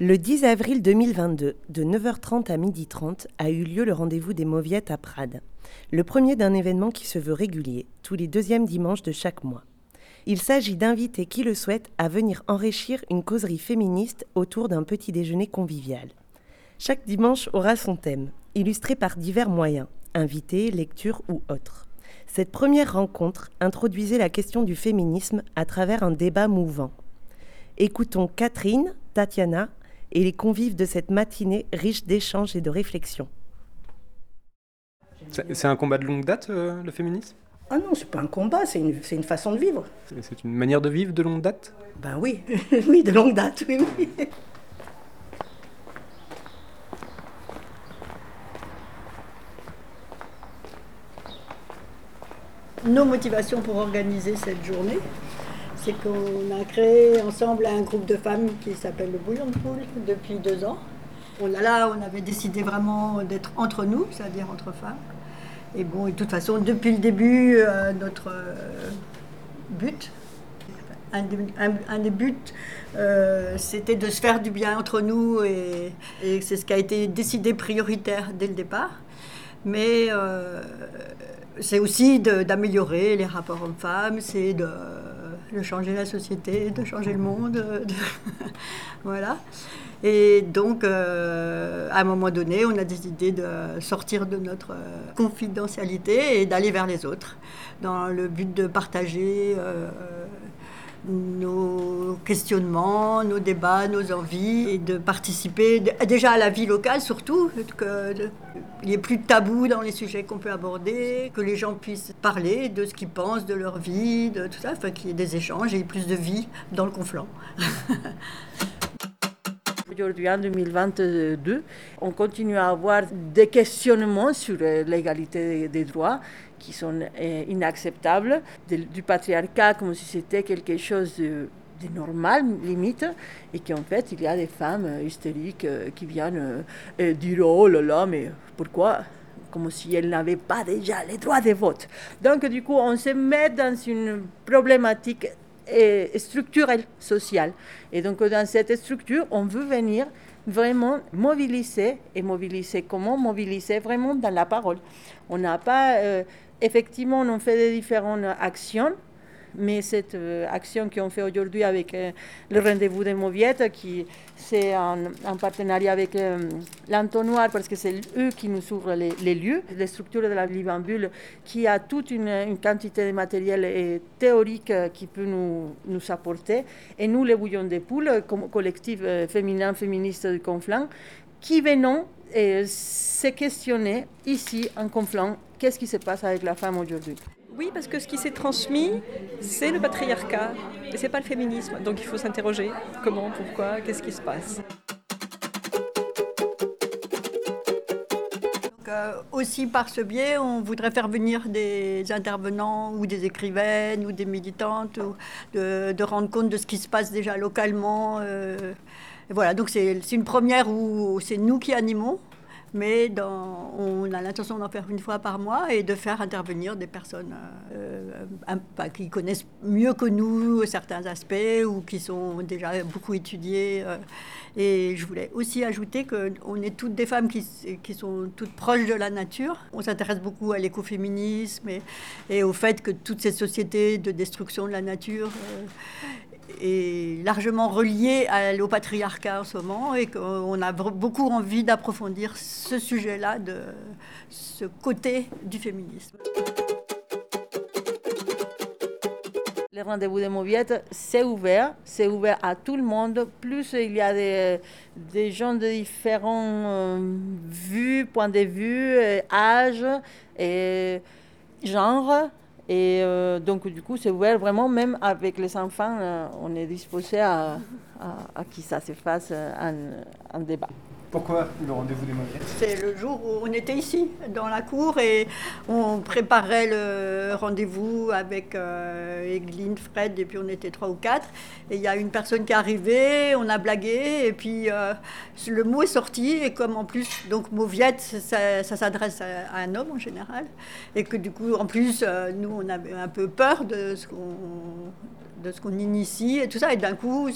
Le 10 avril 2022, de 9h30 à 12h30, a eu lieu le rendez-vous des Mauviettes à Prades. Le premier d'un événement qui se veut régulier, tous les deuxièmes dimanches de chaque mois. Il s'agit d'inviter qui le souhaite à venir enrichir une causerie féministe autour d'un petit déjeuner convivial. Chaque dimanche aura son thème, illustré par divers moyens, invités, lectures ou autres. Cette première rencontre introduisait la question du féminisme à travers un débat mouvant. Écoutons Catherine, Tatiana, et les convives de cette matinée riche d'échanges et de réflexions. C'est un combat de longue date, euh, le féminisme? Ah non, c'est pas un combat, c'est une, une, façon de vivre. C'est une manière de vivre de longue date? Ben oui, oui, de longue date, oui, oui. Nos motivations pour organiser cette journée, c'est qu'on a créé ensemble un groupe de femmes qui s'appelle le Bouillon de Poule depuis deux ans. On, là, on avait décidé vraiment d'être entre nous, c'est-à-dire entre femmes. Et bon, de toute façon, depuis le début, euh, notre euh, but, un des, buts, euh, c'était de se faire du bien entre nous et, et c'est ce qui a été décidé prioritaire dès le départ. Mais c'est aussi d'améliorer les rapports hommes-femmes, c'est de de changer la société, de changer le monde. voilà. Et donc, euh, à un moment donné, on a décidé de sortir de notre euh, confidentialité et d'aller vers les autres, dans le but de partager euh, nos questionnements, nos débats, nos envies, et de participer déjà à la vie locale surtout, qu'il n'y ait plus de tabou dans les sujets qu'on peut aborder, que les gens puissent parler de ce qu'ils pensent, de leur vie, de tout ça, enfin qu'il y ait des échanges et plus de vie dans le conflant. Aujourd'hui, en 2022, on continue à avoir des questionnements sur l'égalité des droits qui sont euh, inacceptables, du patriarcat comme si c'était quelque chose de, normal, limite, et qu'en fait, il y a des femmes euh, hystériques euh, qui viennent dire Oh là là, mais pourquoi? Comme si elles n'avaient pas déjà les droits de vote. Donc, du coup, on se met dans une problématique structurelle, sociale. Et donc, dans cette structure, on veut venir vraiment mobiliser, et mobiliser comment? Mobiliser vraiment dans la parole. On n'a pas effectivement, on fait des différentes actions, mais cette euh, action qu'on fait aujourd'hui avec euh, le rendez-vous des Mauviettes, qui c'est en, partenariat avec euh, l'entonnoir, parce que c'est eux qui nous ouvrent les, lieux, les structures de la Libambule, qui a toute une, quantité de matériel et théorique qui peut nous, nous apporter. Et nous, les Bouillons des Poules, comme collectif féminin, féministe de Conflans, qui venons se questionner ici en Conflans qu'est-ce qui se passe avec la femme aujourd'hui? Oui, parce que ce qui s'est transmis, c'est le patriarcat et c'est pas le féminisme. Donc il faut s'interroger comment, pourquoi, qu'est-ce qui se passe. Euh, aussi par ce biais, on voudrait faire venir des intervenants ou des écrivaines ou des militantes, ou de, rendre compte de ce qui se passe déjà localement. Euh, voilà, donc c'est une première où c'est nous qui animons mais on a l'intention d'en faire une fois par mois et de faire intervenir des personnes euh, qui connaissent mieux que nous certains aspects ou qui sont déjà beaucoup étudiées. Euh. et je voulais aussi ajouter qu'on est toutes des femmes qui, sont toutes proches de la nature. On s'intéresse beaucoup à l'écoféminisme et, au fait que toutes ces sociétés de destruction de la nature euh, est largement relié au patriarcat en ce moment et qu'on a beaucoup envie d'approfondir ce sujet-là, de ce côté du féminisme. Le rendez-vous des Mauviettes, c'est ouvert, c'est ouvert à tout le monde. Plus il y a des, gens de différents euh, vues, points de vue, euh, âges et genres. Et euh, donc, du coup, c'est ouvert vraiment, même avec les enfants, euh, on est disposé à, à, à, que ça se fasse un, un débat. Pourquoi le rendez-vous des Mauviettes C'est le jour où on était ici, dans la cour, et on préparait le rendez-vous avec euh, Fred, et puis on était trois ou quatre. Et il y a une personne qui est arrivée, on a blagué, et puis euh, le mot est sorti, et comme en plus, donc Mauviette, ça, s'adresse à, un homme en général, et que du coup, en plus, euh, nous, on avait un peu peur de ce qu'on de ce qu'on initie et tout ça. Et d'un coup,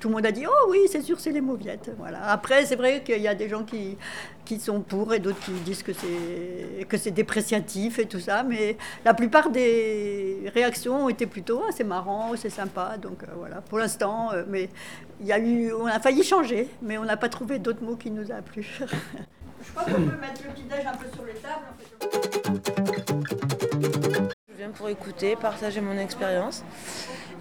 tout le monde a dit Oh oui, c'est sûr, c'est les mauviettes. Voilà. Après, c'est vrai qu'il y a des gens qui, qui sont pour et d'autres qui disent que c'est, que c'est dépréciatif et tout ça. Mais la plupart des réactions ont été plutôt Ah, c'est marrant, c'est sympa. Donc euh, voilà, pour l'instant, euh, mais il y a eu, on a failli changer, mais on n'a pas trouvé d'autres mots qui nous a plu. Je crois qu'on peut mettre le petit-déj un peu sur les tables. Pour écouter, partager mon expérience.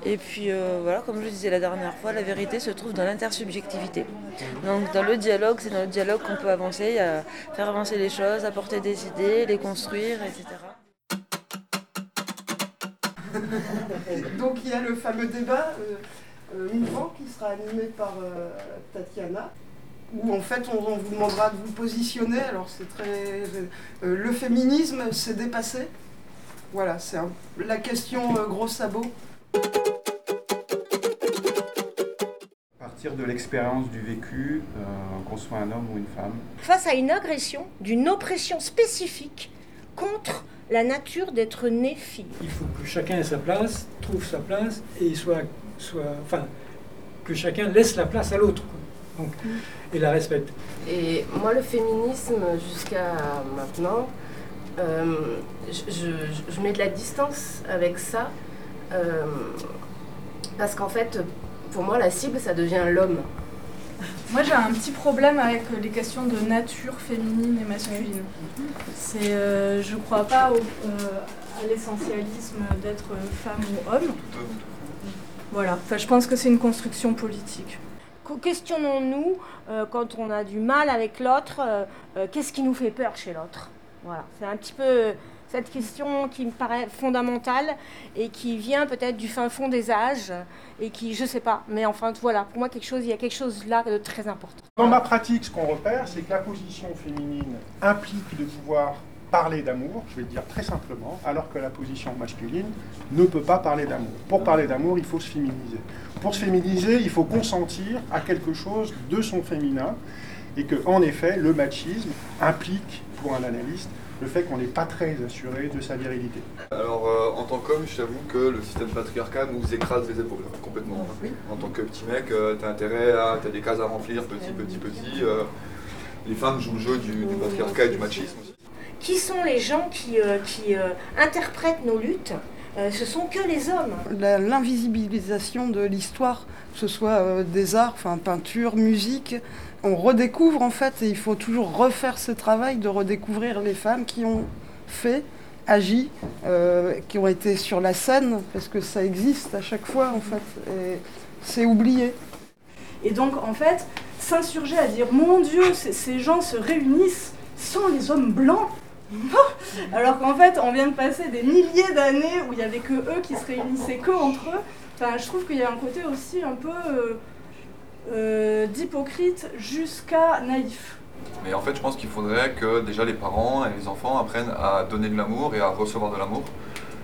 Et puis euh, voilà, comme je disais la dernière fois, la vérité se trouve dans l'intersubjectivité. Donc dans le dialogue, c'est dans le dialogue qu'on peut avancer, faire avancer les choses, apporter des idées, les construire, etc. Donc il y a le fameux débat euh, euh, mouvant qui sera animé par euh, Tatiana, où en fait on, vous demandera de vous positionner. Alors c'est très... le féminisme, c'est dépassé. Voilà, c'est un- la question euh, gros sabot. À partir de l'expérience du vécu, euh, qu'on soit un homme ou une femme. face à une agression d'une oppression spécifique contre la nature d'être né fille. Il faut que chacun ait sa place, trouve sa place et soit, soit, enfin, que chacun laisse la place à l'autre, quoi. Donc, et la respecte. Et moi, le féminisme, jusqu'à maintenant, euh, je, je- je mets de la distance avec ça. euh, parce qu'en fait, pour moi, la cible, ça devient l'homme. Moi, j'ai un petit problème avec les questions de nature féminine et masculine. C'est, euh, je crois pas au- euh, à l'essentialisme d'être femme ou homme. Voilà. Enfin, je pense que c'est une construction politique. Que- Questionnons-nous euh, quand on a du mal avec l'autre, euh, euh, qu'est-ce qui nous fait peur chez l'autre? Voilà, c'est un petit peu euh, cette question qui me paraît fondamentale et qui vient peut-être du fin fond des âges et qui, je sais pas, mais enfin voilà, pour moi quelque chose, il y a quelque chose là de très important. Dans ma pratique, ce qu'on repère, c'est que la position féminine implique de pouvoir parler d'amour, je vais le dire très simplement, alors que la position masculine ne peut pas parler d'amour. Pour parler d'amour, il faut se féminiser. Pour se féminiser, il faut consentir à quelque chose de son féminin, et que, en effet, le machisme implique, pour un analyste, le fait qu'on n'est pas très assuré de sa virilité. Alors, euh, en tant qu'homme, je t'avoue que le système patriarcal nous écrase les épaules, complètement. En tant que petit mec, euh, t'as intérêt à. t'as des cases à remplir, petit, petit, petit. euh, les femmes jouent le jeu du, du patriarcat et du machisme aussi. Qui sont les gens qui, euh, qui euh, interprètent nos luttes? Euh, Ce sont que les hommes. L'invisibilisation de l'histoire, que ce soit euh, des arts, enfin peinture, musique, on redécouvre en fait, et il faut toujours refaire ce travail de redécouvrir les femmes qui ont fait, agi, euh, qui ont été sur la scène, parce que ça existe à chaque fois en fait, et c'est oublié. Et donc, en fait, s'insurger à dire Mon Dieu, ces- gens se réunissent sans les hommes blancs Alors qu'en fait, on vient de passer des milliers d'années où il n'y avait que eux qui se réunissaient que entre eux. Enfin, je trouve qu'il y a un côté aussi un peu euh, euh, d'hypocrite jusqu'à naïf. Mais en fait, je pense qu'il faudrait que déjà les parents et les enfants apprennent à donner de l'amour et à recevoir de l'amour.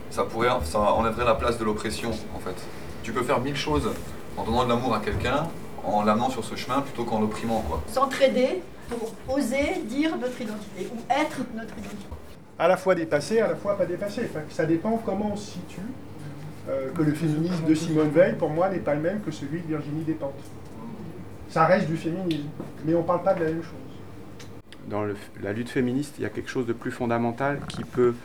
Ça pourrait, ça enlèverait la place de l'oppression, en fait. Tu peux faire mille choses en donnant de l'amour à quelqu'un, en l'amenant sur ce chemin plutôt qu'en l'opprimant, quoi. S'entraider pour oser dire notre identité ou être notre identité. à la fois dépassé, à la fois pas dépassé. Enfin, ça dépend comment on se situe. Euh, que le féminisme de Simone Veil, pour moi, n'est pas le même que celui de Virginie Despentes. Ça reste du féminisme, mais on ne parle pas de la même chose. Dans le- la lutte féministe, il y a quelque chose de plus fondamental qui peut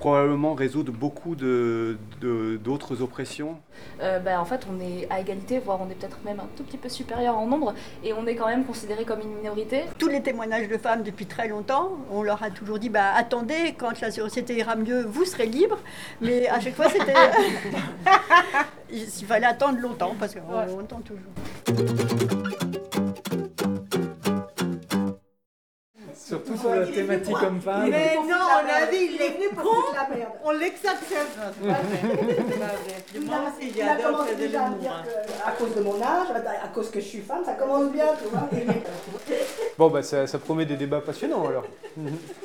probablement résoudre beaucoup de- de- d'autres oppressions. Euh, ben, en fait, on est à égalité, voire on est peut-être même un tout petit peu supérieur en nombre, et on est quand même considéré comme une minorité. Tous les témoignages de femmes depuis très longtemps, on leur a toujours dit bah, attendez, quand la société ira mieux, vous serez libre. Mais à chaque fois, c'était. Il fallait attendre longtemps parce qu'on on entend toujours. Sur la thématique homme-femme. Mais non, on a dit, il est venu pour foutre la merde. On l'exacerte. Moi aussi, j'adore faire de l'humour. À cause de mon âge, à cause que je suis femme, ça commence bien, tu vois. Bon, bah ça, ça promet des débats passionnants alors.